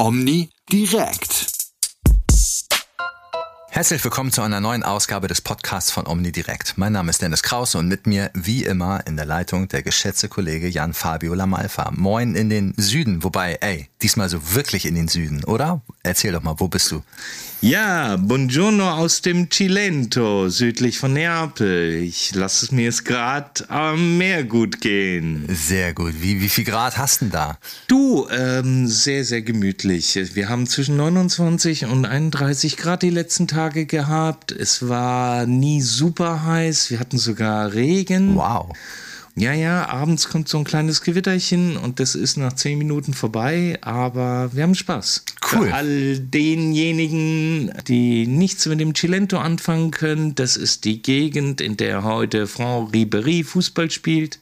Omni direkt. Herzlich willkommen zu einer neuen Ausgabe des Podcasts von Omni Direkt. Mein Name ist Dennis Krause und mit mir, wie immer, in der Leitung der geschätzte Kollege Jan Fabio Lamalfa. Moin in den Süden, wobei, ey, diesmal so wirklich in den Süden, oder? Erzähl doch mal, wo bist du? Ja, buongiorno aus dem Cilento, südlich von Neapel. Ich lasse es mir jetzt gerade am Meer gut gehen. Sehr gut. Wie, wie viel Grad hast du denn da? Du, ähm, sehr, sehr gemütlich. Wir haben zwischen 29 und 31 Grad die letzten Tage gehabt. Es war nie super heiß. Wir hatten sogar Regen. Wow. Ja, ja, abends kommt so ein kleines Gewitterchen und das ist nach zehn Minuten vorbei, aber wir haben Spaß. Cool. Für all denjenigen, die nichts mit dem Cilento anfangen können, das ist die Gegend, in der heute Franck Ribéry Fußball spielt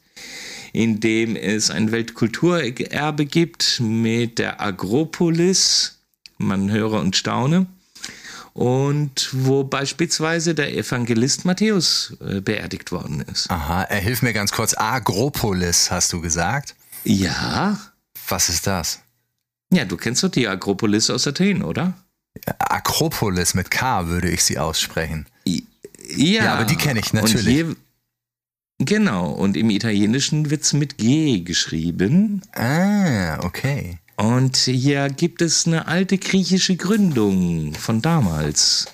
in dem es ein Weltkulturerbe gibt mit der Agropolis. Man höre und staune und wo beispielsweise der Evangelist Matthäus äh, beerdigt worden ist. Aha, er hilft mir ganz kurz. Agropolis, hast du gesagt? Ja. Was ist das? Ja, du kennst doch die Agropolis aus Athen, oder? Akropolis mit K würde ich sie aussprechen. Ja, Ja, aber die kenne ich natürlich. Und genau, und im Italienischen wird es mit G geschrieben. Ah, okay. Und hier gibt es eine alte griechische Gründung von damals.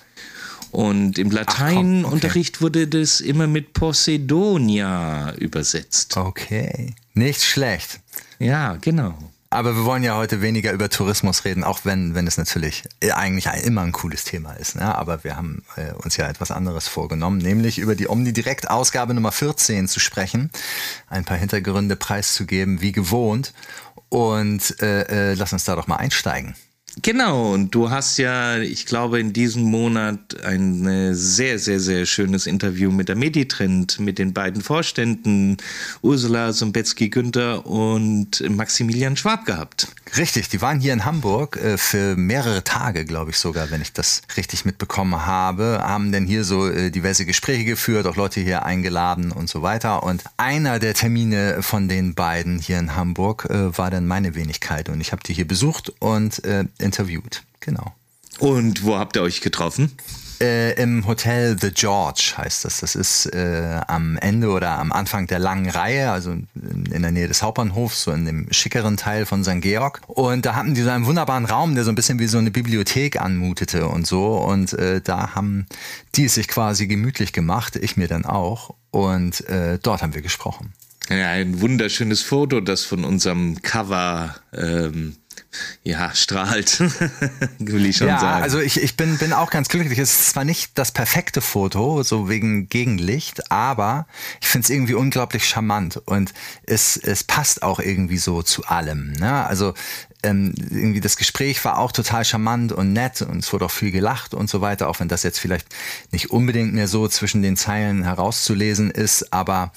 Und im Lateinunterricht wurde das immer mit Poseidonia übersetzt. Okay. Nicht schlecht. Ja, genau. Aber wir wollen ja heute weniger über Tourismus reden, auch wenn, wenn es natürlich eigentlich immer ein cooles Thema ist. Ne? Aber wir haben äh, uns ja etwas anderes vorgenommen, nämlich über die Omni-Direkt-Ausgabe Nummer 14 zu sprechen, ein paar Hintergründe preiszugeben, wie gewohnt. Und äh, äh, lass uns da doch mal einsteigen. Genau, und du hast ja, ich glaube, in diesem Monat ein sehr, sehr, sehr schönes Interview mit der Meditrend, mit den beiden Vorständen, Ursula Sombetzky-Günther und Maximilian Schwab gehabt. Richtig, die waren hier in Hamburg äh, für mehrere Tage, glaube ich sogar, wenn ich das richtig mitbekommen habe, haben dann hier so äh, diverse Gespräche geführt, auch Leute hier eingeladen und so weiter. Und einer der Termine von den beiden hier in Hamburg äh, war dann meine Wenigkeit und ich habe die hier besucht und interviewt. Genau. Und wo habt ihr euch getroffen? Äh, Im Hotel The George heißt das. Das ist äh, am Ende oder am Anfang der langen Reihe, also in der Nähe des Hauptbahnhofs, so in dem schickeren Teil von St. Georg. Und da hatten die so einen wunderbaren Raum, der so ein bisschen wie so eine Bibliothek anmutete und so. Und äh, da haben die es sich quasi gemütlich gemacht, ich mir dann auch. Und äh, dort haben wir gesprochen. Ja, ein wunderschönes Foto, das von unserem Cover ähm, ja, strahlt, will ich schon ja, sagen. also ich, ich bin, bin auch ganz glücklich. Es ist zwar nicht das perfekte Foto, so wegen Gegenlicht, aber ich finde es irgendwie unglaublich charmant und es, es passt auch irgendwie so zu allem. Ne? Also ähm, irgendwie das Gespräch war auch total charmant und nett und es wurde auch viel gelacht und so weiter, auch wenn das jetzt vielleicht nicht unbedingt mehr so zwischen den Zeilen herauszulesen ist, aber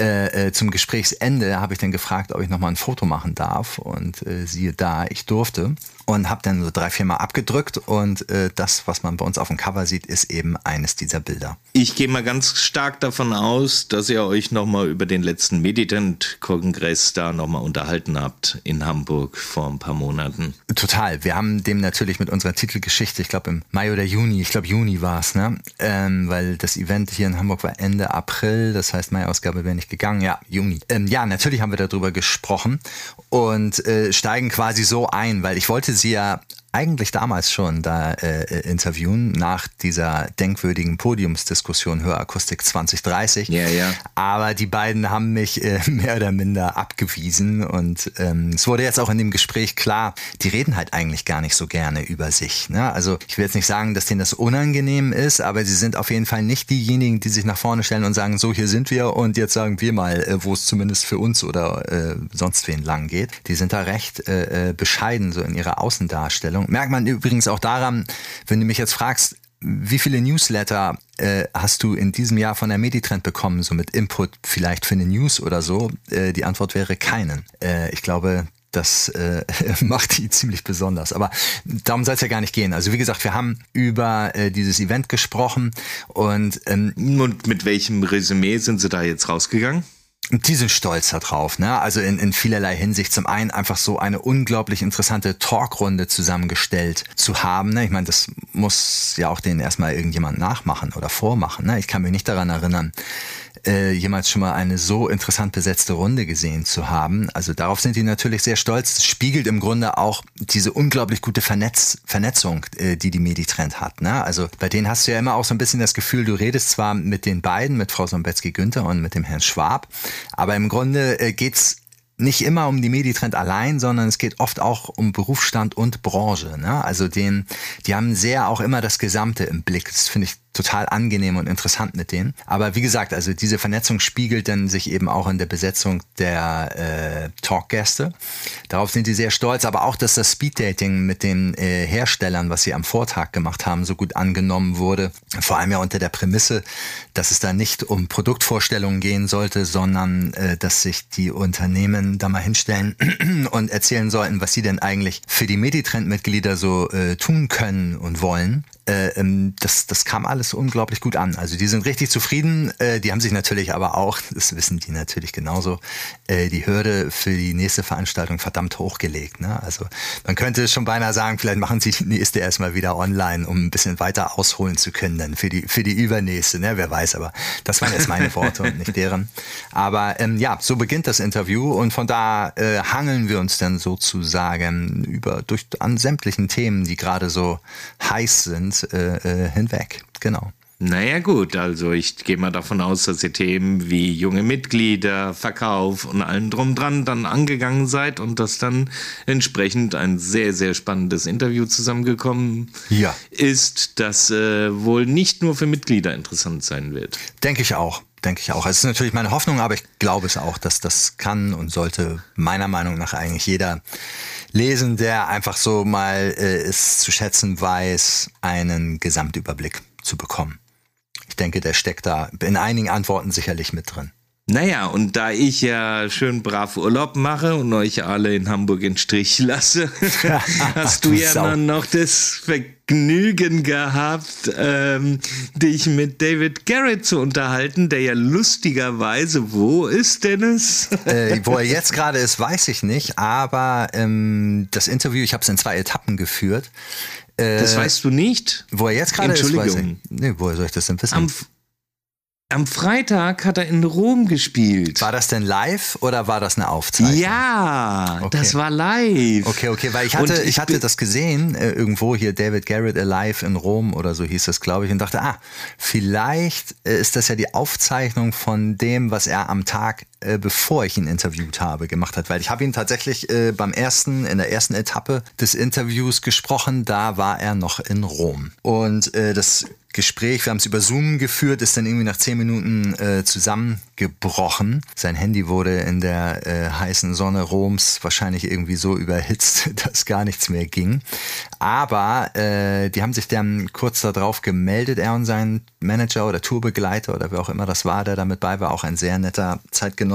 äh, äh, zum Gesprächsende habe ich dann gefragt, ob ich nochmal ein Foto machen darf. Und äh, siehe da, ich durfte und habe dann so drei, vier Mal abgedrückt und äh, das, was man bei uns auf dem Cover sieht, ist eben eines dieser Bilder. Ich gehe mal ganz stark davon aus, dass ihr euch nochmal über den letzten Meditant-Kongress da nochmal unterhalten habt in Hamburg vor ein paar Monaten. Total. Wir haben dem natürlich mit unserer Titelgeschichte, ich glaube im Mai oder Juni, ich glaube Juni war es, ne? Ähm, weil das Event hier in Hamburg war Ende April, das heißt Mai-Ausgabe wäre nicht gegangen, ja, Juni. Ähm, ja, natürlich haben wir darüber gesprochen und äh, steigen quasi so ein, weil ich wollte sie ja eigentlich damals schon da äh, interviewen, nach dieser denkwürdigen Podiumsdiskussion Hörakustik 2030. Ja, ja. Aber die beiden haben mich äh, mehr oder minder abgewiesen und ähm, es wurde jetzt auch in dem Gespräch klar, die reden halt eigentlich gar nicht so gerne über sich. Ne? Also ich will jetzt nicht sagen, dass denen das unangenehm ist, aber sie sind auf jeden Fall nicht diejenigen, die sich nach vorne stellen und sagen, so hier sind wir und jetzt sagen wir mal, äh, wo es zumindest für uns oder äh, sonst wen lang geht. Die sind da recht äh, äh bescheiden so in ihrer Außendarstellung. Merkt man übrigens auch daran, wenn du mich jetzt fragst, wie viele Newsletter äh, hast du in diesem Jahr von der Meditrend bekommen, so mit Input vielleicht für eine News oder so? Äh, die Antwort wäre keinen. Äh, ich glaube, das äh, macht die ziemlich besonders. Aber darum soll es ja gar nicht gehen. Also wie gesagt, wir haben über äh, dieses Event gesprochen und, ähm, und mit welchem Resümee sind Sie da jetzt rausgegangen? Die sind stolz darauf, ne? Also in, in vielerlei Hinsicht. Zum einen einfach so eine unglaublich interessante Talkrunde zusammengestellt zu haben. Ne? Ich meine, das muss ja auch denen erstmal irgendjemand nachmachen oder vormachen. Ne? Ich kann mich nicht daran erinnern, äh, jemals schon mal eine so interessant besetzte Runde gesehen zu haben. Also darauf sind die natürlich sehr stolz. Das spiegelt im Grunde auch diese unglaublich gute Vernetz Vernetzung, äh, die die Meditrend hat. Ne? Also bei denen hast du ja immer auch so ein bisschen das Gefühl, du redest zwar mit den beiden, mit Frau Sombetzky-Günther und mit dem Herrn Schwab, aber im Grunde äh, geht's nicht immer um die Meditrend allein, sondern es geht oft auch um Berufsstand und Branche. Ne? Also den, die haben sehr auch immer das Gesamte im Blick. Das finde ich total angenehm und interessant mit denen. Aber wie gesagt, also diese Vernetzung spiegelt dann sich eben auch in der Besetzung der äh, Talkgäste. Darauf sind die sehr stolz, aber auch, dass das Speeddating mit den äh, Herstellern, was sie am Vortag gemacht haben, so gut angenommen wurde. Vor allem ja unter der Prämisse, dass es da nicht um Produktvorstellungen gehen sollte, sondern äh, dass sich die Unternehmen da mal hinstellen und erzählen sollten, was sie denn eigentlich für die Meditrend-Mitglieder so äh, tun können und wollen äh, ähm, das, das kam alles unglaublich gut an. Also die sind richtig zufrieden. Äh, die haben sich natürlich aber auch, das wissen die natürlich genauso, äh, die Hürde für die nächste Veranstaltung verdammt hochgelegt. Ne? Also man könnte schon beinahe sagen, vielleicht machen sie die nächste erstmal wieder online, um ein bisschen weiter ausholen zu können dann für die, für die übernächste. Ne? Wer weiß, aber das waren jetzt meine Worte und nicht deren. Aber ähm, ja, so beginnt das Interview und von da äh, hangeln wir uns dann sozusagen über durch an sämtlichen Themen, die gerade so heiß sind äh, äh, hinweg. Genau. Naja gut, also ich gehe mal davon aus, dass ihr Themen wie junge Mitglieder, Verkauf und allem drum dran dann angegangen seid und dass dann entsprechend ein sehr, sehr spannendes Interview zusammengekommen ja. ist, das äh, wohl nicht nur für Mitglieder interessant sein wird. Denke ich auch. Denke ich auch. Es ist natürlich meine Hoffnung, aber ich glaube es auch, dass das kann und sollte meiner Meinung nach eigentlich jeder lesen, der einfach so mal äh, es zu schätzen weiß, einen Gesamtüberblick zu bekommen. Ich denke, der steckt da in einigen Antworten sicherlich mit drin. Naja, und da ich ja schön brav Urlaub mache und euch alle in Hamburg in Strich lasse, hast du ja dann noch das Vergnügen gehabt, ähm, dich mit David Garrett zu unterhalten, der ja lustigerweise, wo ist Dennis? äh, wo er jetzt gerade ist, weiß ich nicht, aber ähm, das Interview, ich habe es in zwei Etappen geführt. Äh, das weißt du nicht? Wo er jetzt gerade ist, weiß ich. Nee, woher soll ich das denn wissen? Am am Freitag hat er in Rom gespielt. War das denn live oder war das eine Aufzeichnung? Ja, okay. das war live. Okay, okay, weil ich hatte, ich, ich hatte das gesehen, äh, irgendwo hier David Garrett Alive in Rom oder so hieß das, glaube ich, und dachte, ah, vielleicht äh, ist das ja die Aufzeichnung von dem, was er am Tag, äh, bevor ich ihn interviewt habe, gemacht hat. Weil ich habe ihn tatsächlich äh, beim ersten, in der ersten Etappe des Interviews gesprochen, da war er noch in Rom. Und äh, das Gespräch, wir haben es über Zoom geführt, ist dann irgendwie nach zehn Minuten äh, zusammengebrochen. Sein Handy wurde in der äh, heißen Sonne Roms wahrscheinlich irgendwie so überhitzt, dass gar nichts mehr ging. Aber äh, die haben sich dann kurz darauf gemeldet, er und sein Manager oder Tourbegleiter oder wer auch immer das war, der damit bei war, auch ein sehr netter Zeitgenosse.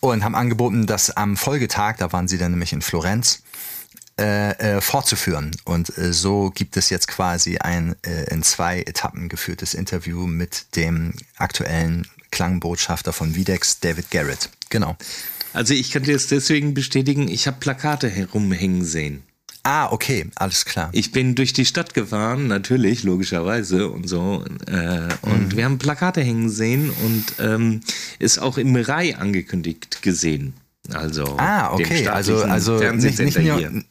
Und haben angeboten, dass am Folgetag, da waren sie dann nämlich in Florenz, äh, äh, fortzuführen. Und äh, so gibt es jetzt quasi ein äh, in zwei Etappen geführtes Interview mit dem aktuellen Klangbotschafter von Videx, David Garrett. Genau. Also ich kann dir jetzt deswegen bestätigen, ich habe Plakate herumhängen sehen. Ah, okay, alles klar. Ich bin durch die Stadt gefahren, natürlich, logischerweise und so. Äh, und mhm. wir haben Plakate hängen sehen und ähm, ist auch im Rai angekündigt gesehen. Also ah, okay, also also nicht, nicht nur,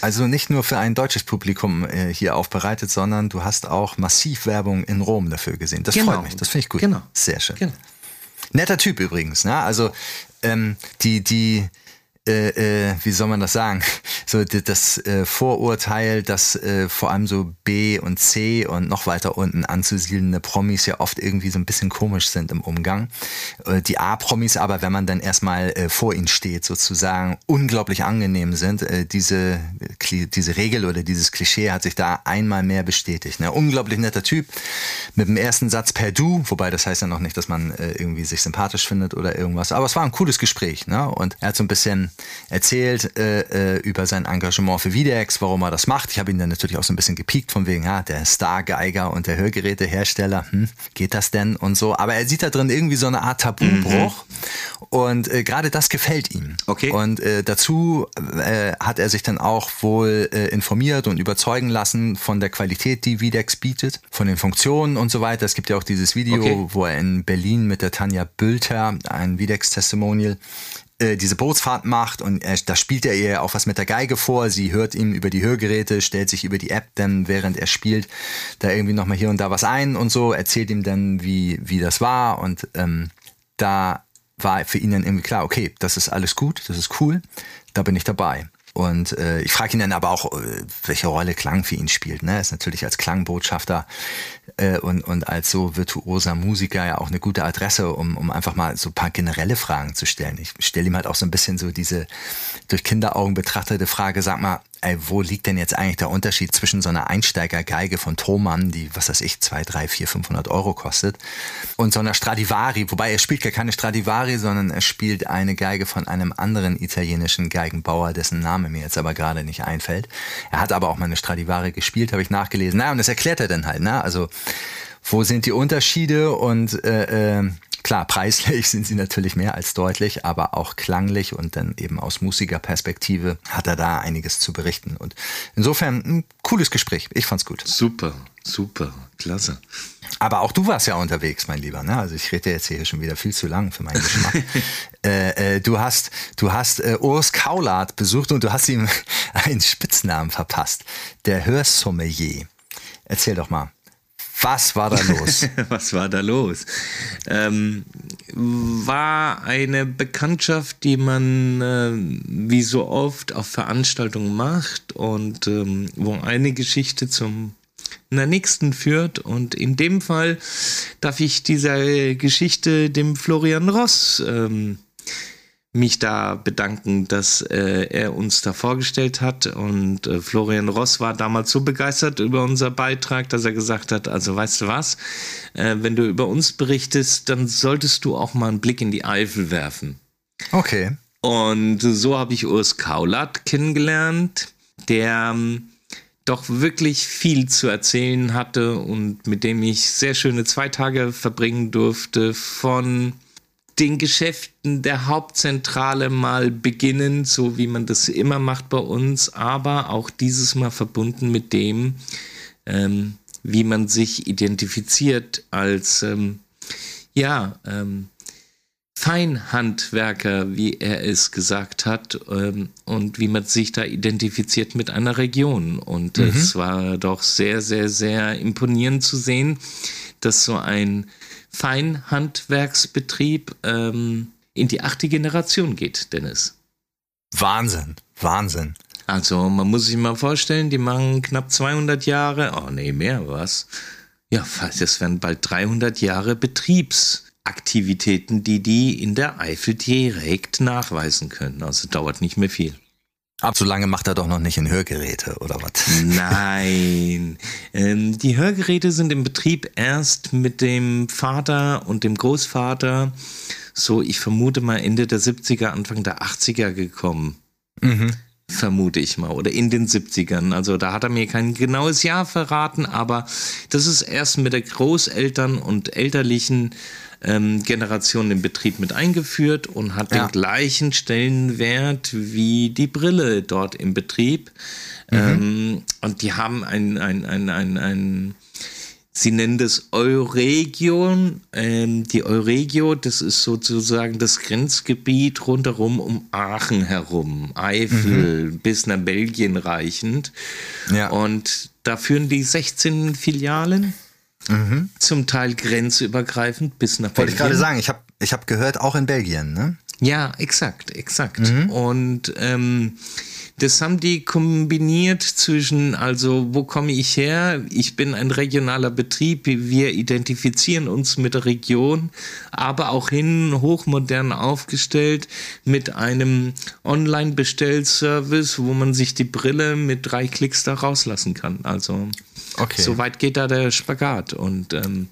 also nicht nur für ein deutsches Publikum äh, hier aufbereitet, sondern du hast auch massiv Werbung in Rom dafür gesehen. Das genau. freut mich, das finde ich gut. Genau. Sehr schön. Genau. Netter Typ übrigens, ne? Also ähm, die, die, äh, äh, wie soll man das sagen? So das äh, Vorurteil, dass äh, vor allem so B und C und noch weiter unten anzusiedelnde Promis ja oft irgendwie so ein bisschen komisch sind im Umgang. Äh, die A-Promis aber, wenn man dann erstmal äh, vor ihnen steht, sozusagen unglaublich angenehm sind. Diese, diese Regel oder dieses Klischee hat sich da einmal mehr bestätigt. Ne? Unglaublich netter Typ mit dem ersten Satz per Du, wobei das heißt ja noch nicht, dass man irgendwie sich sympathisch findet oder irgendwas. Aber es war ein cooles Gespräch. Ne? Und er hat so ein bisschen erzählt äh, äh, über sein Engagement für Videx, warum er das macht. Ich habe ihn dann natürlich auch so ein bisschen gepiekt von wegen, ja, der Star-Geiger und der Hörgerätehersteller, hm, geht das denn und so. Aber er sieht da drin irgendwie so eine Art Tabubruch mhm. und äh, gerade das gefällt ihm. Okay. Und äh, dazu äh, hat er sich dann auch wohl äh, informiert und überzeugen lassen von der Qualität, die Videx bietet, von den Funktionen und so weiter. Es gibt ja auch dieses Video, okay. wo er in Berlin mit der Tanja Bülter ein Videx-Testimonial äh, diese Bootsfahrt macht und er, da spielt er ihr auch was mit der Geige vor. Sie hört ihm über die Hörgeräte, stellt sich über die App dann, während er spielt, da irgendwie nochmal hier und da was ein und so, erzählt ihm dann, wie, wie das war und ähm, da war für ihn dann irgendwie klar, okay, das ist alles gut, das ist cool, da bin ich dabei. Und äh, ich frage ihn dann aber auch, äh, welche Rolle Klang für ihn spielt. Ne? Er ist natürlich als Klangbotschafter äh, und, und als so virtuoser Musiker ja auch eine gute Adresse, um, um einfach mal so ein paar generelle Fragen zu stellen. Ich stelle ihm halt auch so ein bisschen so diese durch Kinderaugen betrachtete Frage, sag mal, ey, wo liegt denn jetzt eigentlich der Unterschied zwischen so einer Einsteigergeige von Thomann, die, was weiß ich, zwei, drei, vier, 500 Euro kostet, und so einer Stradivari, wobei er spielt gar keine Stradivari, sondern er spielt eine Geige von einem anderen italienischen Geigenbauer, dessen Name mir jetzt aber gerade nicht einfällt. Er hat aber auch mal eine Stradivari gespielt, habe ich nachgelesen. Na, und das erklärt er dann halt, ne? Also, wo sind die Unterschiede und äh, äh, Klar, preislich sind sie natürlich mehr als deutlich, aber auch klanglich und dann eben aus Musikerperspektive hat er da einiges zu berichten. Und insofern ein cooles Gespräch. Ich fand's gut. Super, super, klasse. Aber auch du warst ja unterwegs, mein Lieber. Ne? Also ich rede jetzt hier schon wieder viel zu lang für meinen Geschmack. äh, äh, du hast, du hast äh, Urs Kaulart besucht und du hast ihm einen Spitznamen verpasst. Der Hörsommelier. Erzähl doch mal. Was war da los? Was war da los? Ähm, war eine Bekanntschaft, die man äh, wie so oft auf Veranstaltungen macht und ähm, wo eine Geschichte zum einer nächsten führt. Und in dem Fall darf ich dieser Geschichte dem Florian Ross ähm, mich da bedanken, dass äh, er uns da vorgestellt hat. Und äh, Florian Ross war damals so begeistert über unser Beitrag, dass er gesagt hat, also weißt du was, äh, wenn du über uns berichtest, dann solltest du auch mal einen Blick in die Eifel werfen. Okay. Und so habe ich Urs Kaulat kennengelernt, der ähm, doch wirklich viel zu erzählen hatte und mit dem ich sehr schöne zwei Tage verbringen durfte von den Geschäften der Hauptzentrale mal beginnen, so wie man das immer macht bei uns, aber auch dieses Mal verbunden mit dem, ähm, wie man sich identifiziert als ähm, ja ähm, Feinhandwerker, wie er es gesagt hat, ähm, und wie man sich da identifiziert mit einer Region. Und mhm. es war doch sehr, sehr, sehr imponierend zu sehen, dass so ein Feinhandwerksbetrieb ähm, in die achte Generation geht, Dennis. Wahnsinn, Wahnsinn. Also man muss sich mal vorstellen, die machen knapp 200 Jahre, oh nee, mehr was. Ja, das werden bald 300 Jahre Betriebsaktivitäten, die die in der Eifel direkt nachweisen können. Also dauert nicht mehr viel. Aber so lange macht er doch noch nicht in Hörgeräte, oder was? Nein. Ähm, die Hörgeräte sind im Betrieb erst mit dem Vater und dem Großvater, so ich vermute mal Ende der 70er, Anfang der 80er gekommen. Mhm. Vermute ich mal. Oder in den 70ern. Also da hat er mir kein genaues Jahr verraten, aber das ist erst mit der Großeltern und elterlichen ähm, Generation im Betrieb mit eingeführt und hat ja. den gleichen Stellenwert wie die Brille dort im Betrieb. Mhm. Ähm, und die haben ein, ein, ein, ein, ein Sie nennen das Euregion. Ähm, die Euregio, das ist sozusagen das Grenzgebiet rundherum um Aachen herum, Eifel mhm. bis nach Belgien reichend. Ja. Und da führen die 16 Filialen. Mhm. Zum Teil grenzübergreifend bis nach Belgien. Wollte ich gerade sagen, ich habe ich hab gehört, auch in Belgien, ne? Ja, exakt, exakt. Mhm. Und ähm, das haben die kombiniert zwischen, also wo komme ich her? Ich bin ein regionaler Betrieb, wir identifizieren uns mit der Region, aber auch hin hochmodern aufgestellt mit einem Online-Bestellservice, wo man sich die Brille mit drei Klicks da rauslassen kann. Also okay. so weit geht da der Spagat. Und ähm,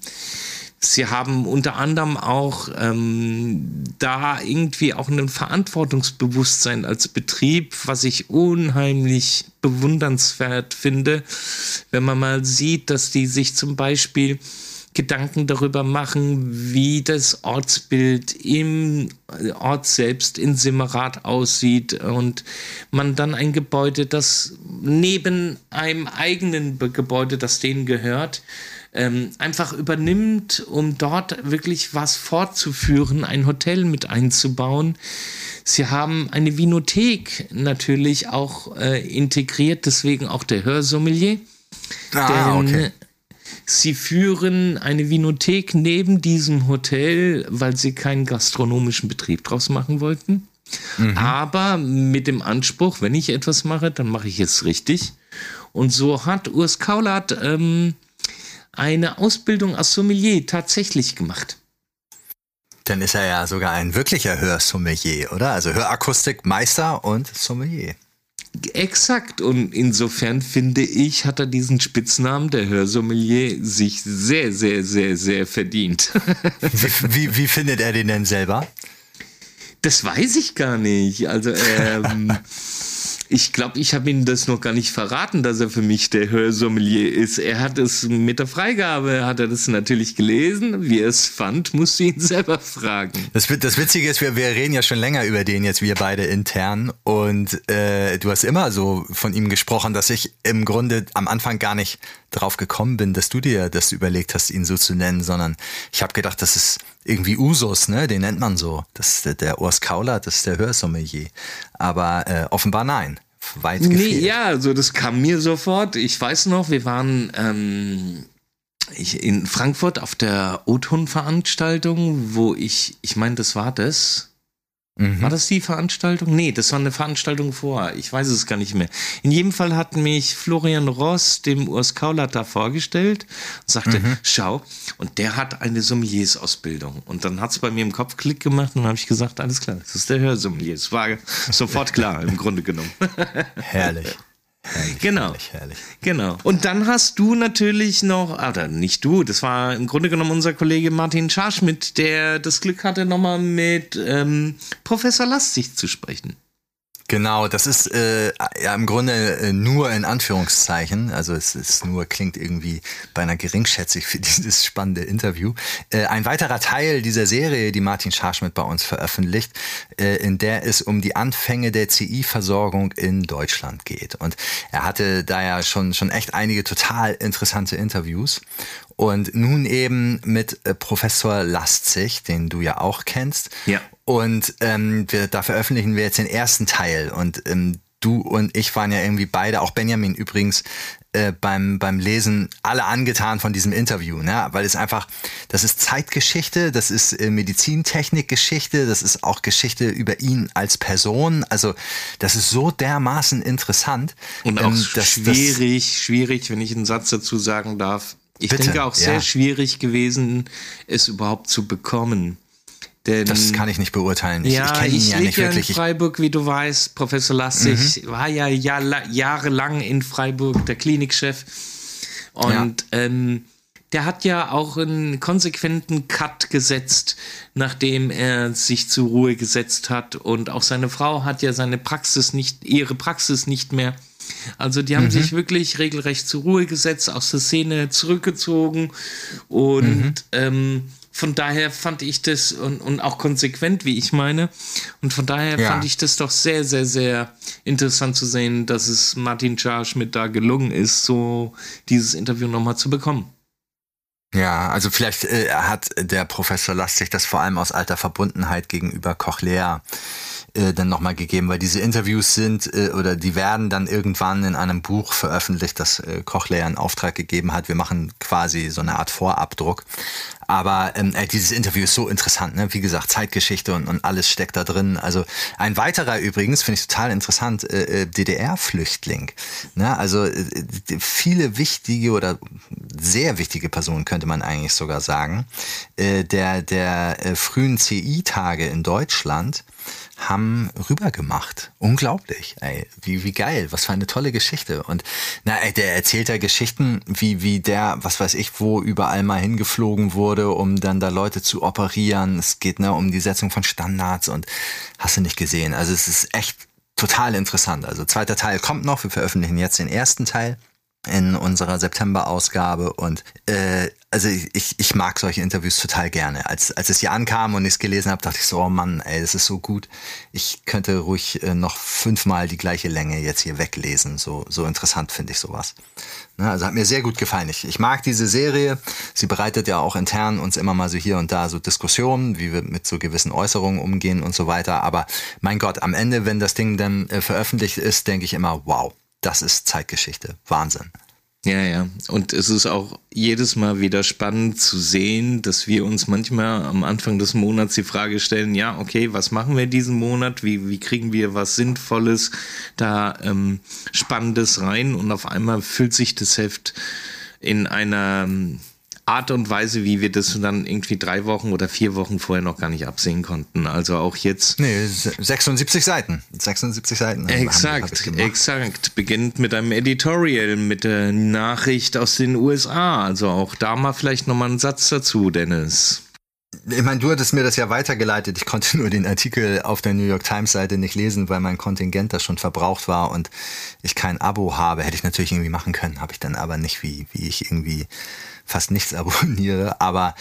Sie haben unter anderem auch ähm, da irgendwie auch ein Verantwortungsbewusstsein als Betrieb, was ich unheimlich bewundernswert finde, wenn man mal sieht, dass die sich zum Beispiel Gedanken darüber machen, wie das Ortsbild im Ort selbst in Simmerath aussieht und man dann ein Gebäude, das neben einem eigenen Gebäude, das denen gehört, ähm, einfach übernimmt, um dort wirklich was fortzuführen, ein Hotel mit einzubauen. Sie haben eine Vinothek natürlich auch äh, integriert, deswegen auch der Hörsommelier. Ah, denn okay. Sie führen eine Vinothek neben diesem Hotel, weil sie keinen gastronomischen Betrieb draus machen wollten. Mhm. Aber mit dem Anspruch, wenn ich etwas mache, dann mache ich es richtig. Und so hat Urs Kaulat ähm, eine Ausbildung als Sommelier tatsächlich gemacht. Dann ist er ja sogar ein wirklicher Hörsommelier, oder? Also Hörakustikmeister und Sommelier. Exakt. Und insofern finde ich, hat er diesen Spitznamen, der Hörsommelier, sich sehr, sehr, sehr, sehr verdient. wie, wie, wie findet er den denn selber? Das weiß ich gar nicht. Also, ähm, ich glaube, ich habe Ihnen das noch gar nicht verraten, dass er für mich der Hörsommelier ist. Er hat es mit der Freigabe, hat er das natürlich gelesen. Wie er es fand, musste ihn selber fragen. Das, das Witzige ist, wir, wir reden ja schon länger über den jetzt, wir beide intern. Und äh, du hast immer so von ihm gesprochen, dass ich im Grunde am Anfang gar nicht drauf gekommen bin, dass du dir das überlegt hast, ihn so zu nennen, sondern ich habe gedacht, das ist irgendwie Usus, ne? Den nennt man so. Das ist der, der Urs Kauler, das ist der Hörsommelier. Aber äh, offenbar nein. Weit gefehlt. Nee, ja, also das kam mir sofort. Ich weiß noch, wir waren ähm, ich, in Frankfurt auf der O-Ton-Veranstaltung, wo ich, ich meine, das war das. Mhm. War das die Veranstaltung? Nee, das war eine Veranstaltung vorher. Ich weiß es gar nicht mehr. In jedem Fall hat mich Florian Ross dem Urs Kaulat da vorgestellt und sagte, mhm. schau, und der hat eine Sommeliers-Ausbildung. Und dann hat es bei mir im Kopf Klick gemacht und dann habe ich gesagt, alles klar, das ist der Hörsommelier. Es war sofort klar, im Grunde genommen. Herrlich. Herrlich, genau. Herrlich, herrlich. Genau. Und dann hast du natürlich noch, oder nicht du, das war im Grunde genommen unser Kollege Martin Scharschmidt, der das Glück hatte, nochmal mit ähm, Professor Lastig zu sprechen. Genau, das ist äh, ja im Grunde äh, nur in Anführungszeichen, also es ist nur, klingt irgendwie beinahe geringschätzig für dieses spannende Interview. Äh, ein weiterer Teil dieser Serie, die Martin Scharschmidt bei uns veröffentlicht, äh, in der es um die Anfänge der CI-Versorgung in Deutschland geht. Und er hatte da ja schon, schon echt einige total interessante Interviews. Und nun eben mit äh, Professor Lastzig, den du ja auch kennst. Ja. Und ähm, wir, da veröffentlichen wir jetzt den ersten Teil. Und ähm, du und ich waren ja irgendwie beide, auch Benjamin übrigens, äh, beim, beim Lesen alle angetan von diesem Interview, ne? weil es einfach, das ist Zeitgeschichte, das ist äh, Medizintechnikgeschichte, das ist auch Geschichte über ihn als Person. Also das ist so dermaßen interessant. Und auch ähm, dass, schwierig, das, schwierig, wenn ich einen Satz dazu sagen darf. Ich bitte, denke auch sehr ja. schwierig gewesen, es überhaupt zu bekommen. Denn, das kann ich nicht beurteilen. Ich, ja, ich, ich ja lebe ja in Freiburg, wie du weißt. Professor Lassig mhm. war ja Jahr, jahrelang in Freiburg der Klinikchef. Und ja. ähm, der hat ja auch einen konsequenten Cut gesetzt, nachdem er sich zur Ruhe gesetzt hat. Und auch seine Frau hat ja seine Praxis nicht, ihre Praxis nicht mehr. Also die haben mhm. sich wirklich regelrecht zur Ruhe gesetzt, aus der Szene zurückgezogen und mhm. ähm, von daher fand ich das und, und auch konsequent, wie ich meine. Und von daher ja. fand ich das doch sehr, sehr, sehr interessant zu sehen, dass es Martin mit da gelungen ist, so dieses Interview nochmal zu bekommen. Ja, also vielleicht äh, hat der Professor Lastig das vor allem aus alter Verbundenheit gegenüber Cochlea äh, dann nochmal gegeben, weil diese Interviews sind äh, oder die werden dann irgendwann in einem Buch veröffentlicht, das äh, Cochlea in Auftrag gegeben hat. Wir machen quasi so eine Art Vorabdruck. Aber ähm, äh, dieses Interview ist so interessant, ne? Wie gesagt, Zeitgeschichte und, und alles steckt da drin. Also ein weiterer übrigens, finde ich total interessant, äh, äh DDR-Flüchtling. Ne? Also äh, viele wichtige oder sehr wichtige Personen könnte man eigentlich sogar sagen, äh, der, der äh, frühen CI-Tage in Deutschland haben rübergemacht. Unglaublich, ey. Wie, wie geil, was für eine tolle Geschichte. Und na, ey, der erzählt ja Geschichten, wie, wie der, was weiß ich, wo überall mal hingeflogen wurde, um dann da Leute zu operieren. Es geht ne, um die Setzung von Standards und hast du nicht gesehen. Also es ist echt total interessant. Also zweiter Teil kommt noch, wir veröffentlichen jetzt den ersten Teil in unserer September-Ausgabe und äh, also ich, ich mag solche Interviews total gerne. Als, als es hier ankam und ich es gelesen habe, dachte ich so, oh Mann, ey, das ist so gut. Ich könnte ruhig äh, noch fünfmal die gleiche Länge jetzt hier weglesen. So, so interessant finde ich sowas. Ne, also hat mir sehr gut gefallen. Ich, ich mag diese Serie. Sie bereitet ja auch intern uns immer mal so hier und da so Diskussionen, wie wir mit so gewissen Äußerungen umgehen und so weiter. Aber mein Gott, am Ende, wenn das Ding dann äh, veröffentlicht ist, denke ich immer, wow, das ist Zeitgeschichte. Wahnsinn. Ja, ja. Und es ist auch jedes Mal wieder spannend zu sehen, dass wir uns manchmal am Anfang des Monats die Frage stellen, ja, okay, was machen wir diesen Monat? Wie, wie kriegen wir was Sinnvolles, da ähm, Spannendes rein? Und auf einmal füllt sich das Heft in einer Art und Weise, wie wir das dann irgendwie drei Wochen oder vier Wochen vorher noch gar nicht absehen konnten. Also auch jetzt. Nee, 76 Seiten. 76 Seiten. Exakt, exakt. Beginnt mit einem Editorial, mit der Nachricht aus den USA. Also auch da mal vielleicht nochmal einen Satz dazu, Dennis. Ich meine, du hattest mir das ja weitergeleitet. Ich konnte nur den Artikel auf der New York Times Seite nicht lesen, weil mein Kontingent da schon verbraucht war und ich kein Abo habe. Hätte ich natürlich irgendwie machen können, habe ich dann aber nicht, wie, wie ich irgendwie fast nichts abonniere, aber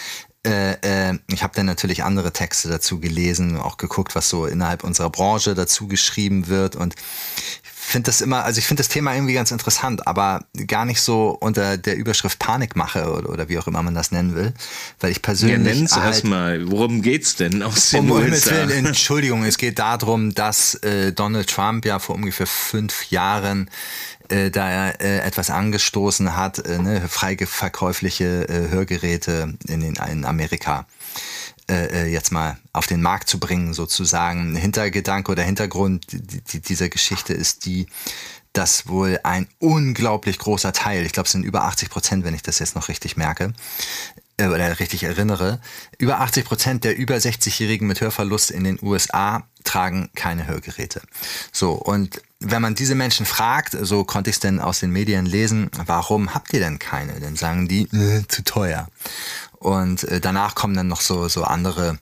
äh, äh, ich habe dann natürlich andere Texte dazu gelesen, auch geguckt, was so innerhalb unserer Branche dazu geschrieben wird. Und finde das immer, also ich finde das Thema irgendwie ganz interessant, aber gar nicht so unter der Überschrift Panikmache oder, oder wie auch immer man das nennen will, weil ich persönlich. Ja, nenn's halt, erstmal. Worum geht's denn aus den um? Willen, Entschuldigung, es geht darum, dass äh, Donald Trump ja vor ungefähr fünf Jahren äh, da er äh, etwas angestoßen hat, äh, ne, frei verkäufliche äh, Hörgeräte in, den, in Amerika äh, äh, jetzt mal auf den Markt zu bringen, sozusagen. Hintergedanke oder Hintergrund dieser Geschichte ist die, dass wohl ein unglaublich großer Teil, ich glaube es sind über 80 Prozent, wenn ich das jetzt noch richtig merke, äh, oder richtig erinnere, über 80 Prozent der über 60-Jährigen mit Hörverlust in den USA tragen keine Hörgeräte. So, und wenn man diese Menschen fragt, so konnte ich es denn aus den Medien lesen, warum habt ihr denn keine? Dann sagen die, äh, zu teuer. Und äh, danach kommen dann noch so, so andere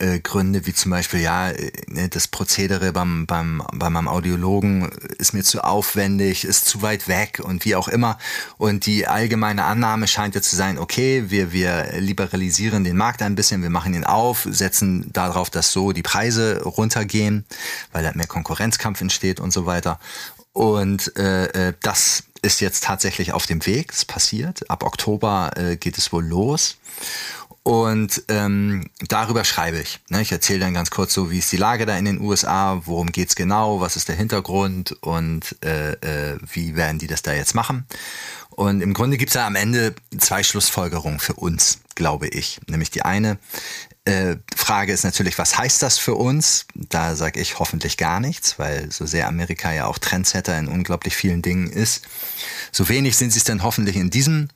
äh, Gründe, wie zum Beispiel, ja, äh, ne, das Prozedere beim, beim, bei meinem Audiologen ist mir zu aufwendig, ist zu weit weg und wie auch immer. Und die allgemeine Annahme scheint ja zu sein, okay, wir, wir liberalisieren den Markt ein bisschen, wir machen ihn auf, setzen darauf, dass so die Preise runtergehen, weil da mehr Konkurrenzkampf entsteht und so weiter. Und äh, äh das ist jetzt tatsächlich auf dem Weg, es passiert. Ab Oktober äh, geht es wohl los. Und ähm, darüber schreibe ich. Ne? Ich erzähle dann ganz kurz so, wie ist die Lage da in den USA, worum geht's genau, was ist der Hintergrund und äh, äh, wie werden die das da jetzt machen. Und im Grunde gibt's da am Ende zwei Schlussfolgerungen für uns, glaube ich. Nämlich die eine äh, Frage ist natürlich, was heißt das für uns? Da sage ich hoffentlich gar nichts, weil so sehr Amerika ja auch Trendsetter in unglaublich vielen Dingen ist. So wenig sind sie es dann hoffentlich in diesem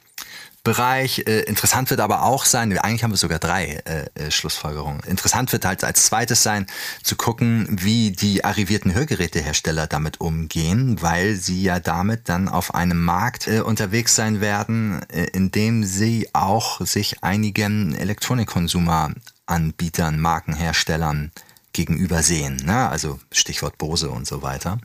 Bereich. Äh, interessant wird aber auch sein, eigentlich haben wir sogar drei äh, äh, Schlussfolgerungen. Interessant wird halt als zweites sein, zu gucken, wie die arrivierten Hörgerätehersteller damit umgehen, weil sie ja damit dann auf einem Markt äh, unterwegs sein werden, äh, in dem sie auch sich einigen Elektronikkonsumeranbietern, Markenherstellern gegenüber sehen. Ne? Also Stichwort Bose und so weiter.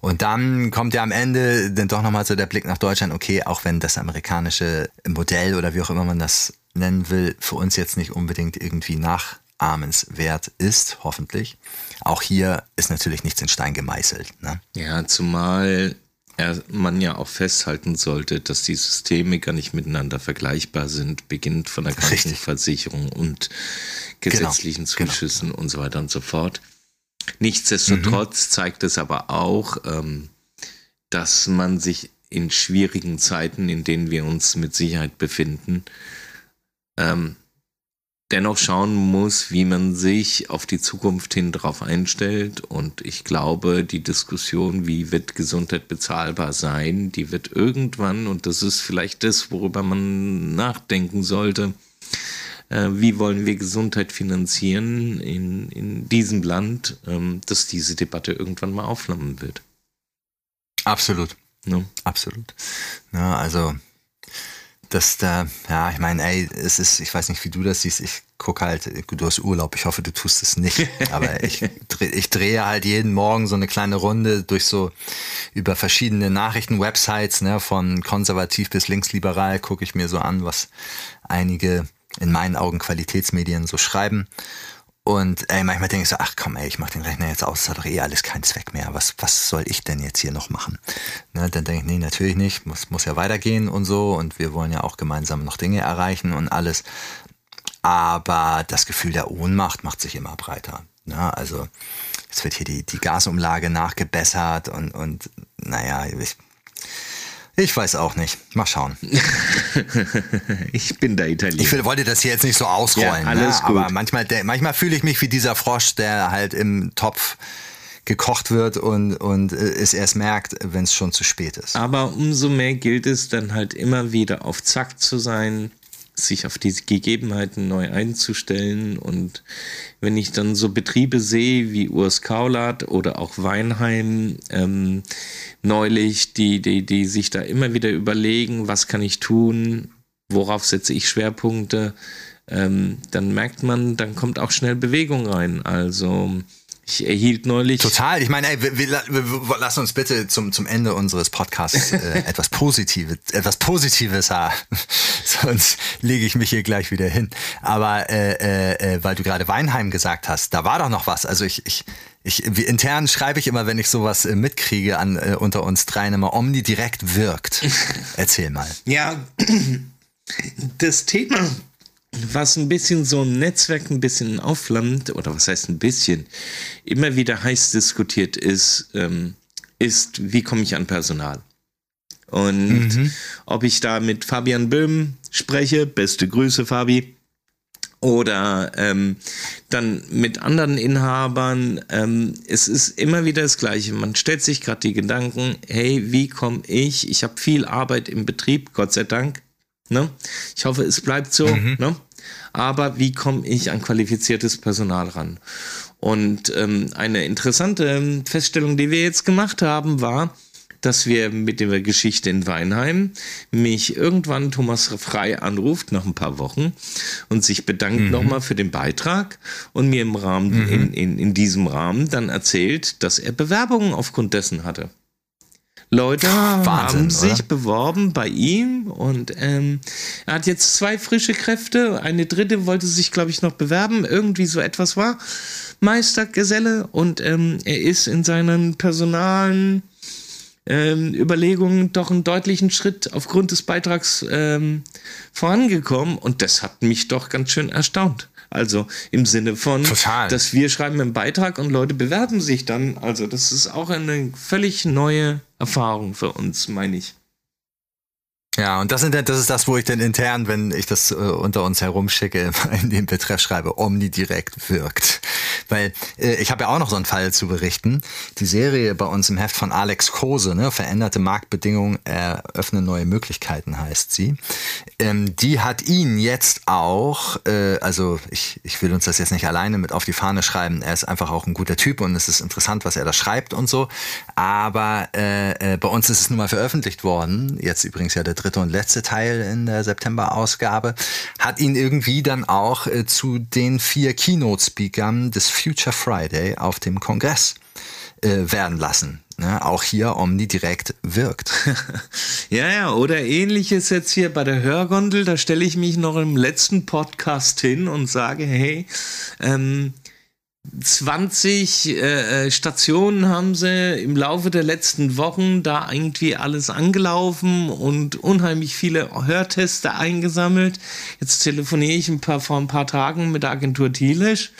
Und dann kommt ja am Ende dann doch nochmal so der Blick nach Deutschland, okay, auch wenn das amerikanische Modell oder wie auch immer man das nennen will, für uns jetzt nicht unbedingt irgendwie nachahmenswert ist, hoffentlich. Auch hier ist natürlich nichts in Stein gemeißelt. Ne? Ja, zumal man ja auch festhalten sollte, dass die Systeme gar nicht miteinander vergleichbar sind, beginnt von der Krankenversicherung und gesetzlichen genau, genau. Zuschüssen genau. und so weiter und so fort. Nichtsdestotrotz mhm. zeigt es aber auch, ähm, dass man sich in schwierigen Zeiten, in denen wir uns mit Sicherheit befinden, ähm, dennoch schauen muss, wie man sich auf die Zukunft hin darauf einstellt. Und ich glaube, die Diskussion, wie wird Gesundheit bezahlbar sein, die wird irgendwann, und das ist vielleicht das, worüber man nachdenken sollte, äh, wie wollen wir Gesundheit finanzieren in, in diesem Land, ähm, dass diese Debatte irgendwann mal aufflammen wird. Absolut. Ne? Absolut. Ja, also dass da, ja, ich meine, ey, es ist, ich weiß nicht, wie du das siehst, ich gucke halt, du hast Urlaub, ich hoffe, du tust es nicht, aber ich, ich drehe halt jeden Morgen so eine kleine Runde durch so über verschiedene Nachrichten-Websites, ne, von konservativ bis linksliberal, gucke ich mir so an, was einige in meinen Augen Qualitätsmedien so schreiben und ey, manchmal denke ich so, ach komm, ey, ich mach den Rechner jetzt aus, das hat doch eh alles keinen Zweck mehr. Was, was soll ich denn jetzt hier noch machen? Ne, dann denke ich, nee, natürlich nicht, muss, muss ja weitergehen und so. Und wir wollen ja auch gemeinsam noch Dinge erreichen und alles. Aber das Gefühl der Ohnmacht macht sich immer breiter. Ne? Also es wird hier die, die Gasumlage nachgebessert und, und naja, ich, ich weiß auch nicht. Mal schauen. ich bin der Italiener. Ich will, wollte das hier jetzt nicht so ausrollen. Ja, alles ne? gut. Aber manchmal, manchmal fühle ich mich wie dieser Frosch, der halt im Topf gekocht wird und, und es erst merkt, wenn es schon zu spät ist. Aber umso mehr gilt es dann halt immer wieder auf Zack zu sein, sich auf diese Gegebenheiten neu einzustellen. Und wenn ich dann so Betriebe sehe wie Urs Kaulat oder auch Weinheim ähm, neulich, die, die, die sich da immer wieder überlegen, was kann ich tun, worauf setze ich Schwerpunkte, ähm, dann merkt man, dann kommt auch schnell Bewegung rein. Also ich erhielt neulich. Total. Ich meine, ey, wir, wir, wir, lass uns bitte zum, zum Ende unseres Podcasts äh, etwas Positives, etwas Positives haben. Sonst lege ich mich hier gleich wieder hin. Aber äh, äh, äh, weil du gerade Weinheim gesagt hast, da war doch noch was. Also ich, ich, ich intern schreibe ich immer, wenn ich sowas äh, mitkriege an äh, unter uns dreien immer, omnidirekt wirkt. Erzähl mal. Ja, das Thema was ein bisschen so ein Netzwerk ein bisschen aufflammt, oder was heißt ein bisschen, immer wieder heiß diskutiert ist, ähm, ist, wie komme ich an Personal? Und mhm. ob ich da mit Fabian Böhm spreche, beste Grüße, Fabi, oder ähm, dann mit anderen Inhabern. Ähm, es ist immer wieder das Gleiche. Man stellt sich gerade die Gedanken, hey, wie komme ich? Ich habe viel Arbeit im Betrieb, Gott sei Dank. Ne? Ich hoffe, es bleibt so. Mhm. Ne? Aber wie komme ich an qualifiziertes Personal ran? Und ähm, eine interessante Feststellung, die wir jetzt gemacht haben, war, dass wir mit der Geschichte in Weinheim mich irgendwann Thomas Frei anruft nach ein paar Wochen und sich bedankt mhm. nochmal für den Beitrag und mir im Rahmen, mhm. in, in, in diesem Rahmen dann erzählt, dass er Bewerbungen aufgrund dessen hatte. Leute Wahnsinn, haben sich oder? beworben bei ihm und ähm, er hat jetzt zwei frische Kräfte. Eine dritte wollte sich, glaube ich, noch bewerben. Irgendwie so etwas war. Meistergeselle und ähm, er ist in seinen personalen ähm, Überlegungen doch einen deutlichen Schritt aufgrund des Beitrags ähm, vorangekommen und das hat mich doch ganz schön erstaunt. Also im Sinne von, Total. dass wir schreiben einen Beitrag und Leute bewerben sich dann. Also das ist auch eine völlig neue Erfahrung für uns, meine ich. Ja, und das, sind, das ist das, wo ich dann intern, wenn ich das äh, unter uns herumschicke, in den Betreff schreibe, omnidirekt wirkt. Weil äh, ich habe ja auch noch so einen Fall zu berichten. Die Serie bei uns im Heft von Alex Kose, ne, veränderte Marktbedingungen eröffnen neue Möglichkeiten heißt sie. Ähm, die hat ihn jetzt auch, äh, also ich, ich will uns das jetzt nicht alleine mit auf die Fahne schreiben, er ist einfach auch ein guter Typ und es ist interessant, was er da schreibt und so. Aber äh, äh, bei uns ist es nun mal veröffentlicht worden, jetzt übrigens ja der dritte und letzte Teil in der September-Ausgabe, hat ihn irgendwie dann auch äh, zu den vier Keynote-Speakern des Future Friday auf dem Kongress äh, werden lassen. Ne, auch hier omnidirekt wirkt. ja, ja, oder ähnliches jetzt hier bei der Hörgondel, da stelle ich mich noch im letzten Podcast hin und sage, hey, ähm, 20 äh, äh, Stationen haben sie im Laufe der letzten Wochen da irgendwie alles angelaufen und unheimlich viele Hörteste eingesammelt. Jetzt telefoniere ich ein paar, vor ein paar Tagen mit der Agentur Thielisch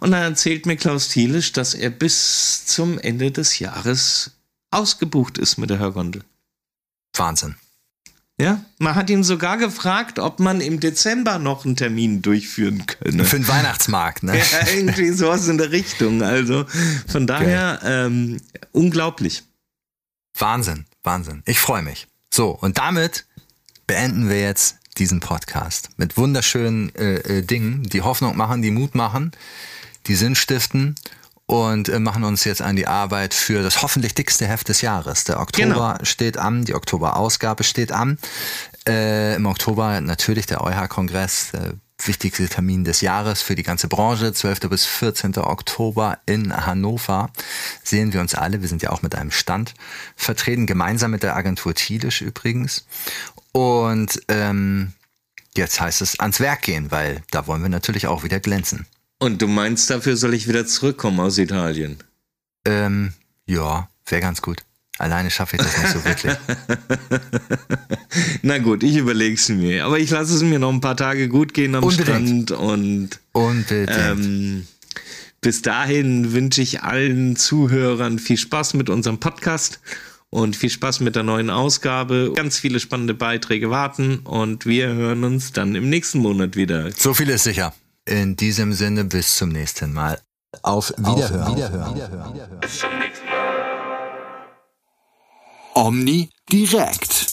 und dann erzählt mir Klaus Thielisch, dass er bis zum Ende des Jahres ausgebucht ist mit der Hörgondel. Wahnsinn. Ja, man hat ihn sogar gefragt, ob man im Dezember noch einen Termin durchführen könne. Für den Weihnachtsmarkt, ne? Ja, irgendwie sowas in der Richtung. Also von daher ähm, unglaublich. Wahnsinn, Wahnsinn. Ich freue mich. So, und damit beenden wir jetzt diesen Podcast mit wunderschönen äh, äh, Dingen, die Hoffnung machen, die Mut machen, die Sinn stiften und äh, machen uns jetzt an die Arbeit für das hoffentlich dickste Heft des Jahres. Der Oktober genau. steht an, die Oktoberausgabe steht an. Äh, Im Oktober natürlich der EuH-Kongress, der wichtigste Termin des Jahres für die ganze Branche, 12. bis 14. Oktober in Hannover. Sehen wir uns alle, wir sind ja auch mit einem Stand vertreten, gemeinsam mit der Agentur Thielisch übrigens. Und ähm, jetzt heißt es ans Werk gehen, weil da wollen wir natürlich auch wieder glänzen. Und du meinst, dafür soll ich wieder zurückkommen aus Italien? Ähm, ja, wäre ganz gut. Alleine schaffe ich das nicht so wirklich. Na gut, ich überlege es mir. Aber ich lasse es mir noch ein paar Tage gut gehen am Unbedingt. Strand und Unbedingt. Ähm, bis dahin wünsche ich allen Zuhörern viel Spaß mit unserem Podcast und viel Spaß mit der neuen Ausgabe. Ganz viele spannende Beiträge warten und wir hören uns dann im nächsten Monat wieder. So viel ist sicher. In diesem Sinne, bis zum nächsten Mal. Auf Wiederhören. Auf Wiederhören. Wiederhören. Wiederhören. Omni direkt.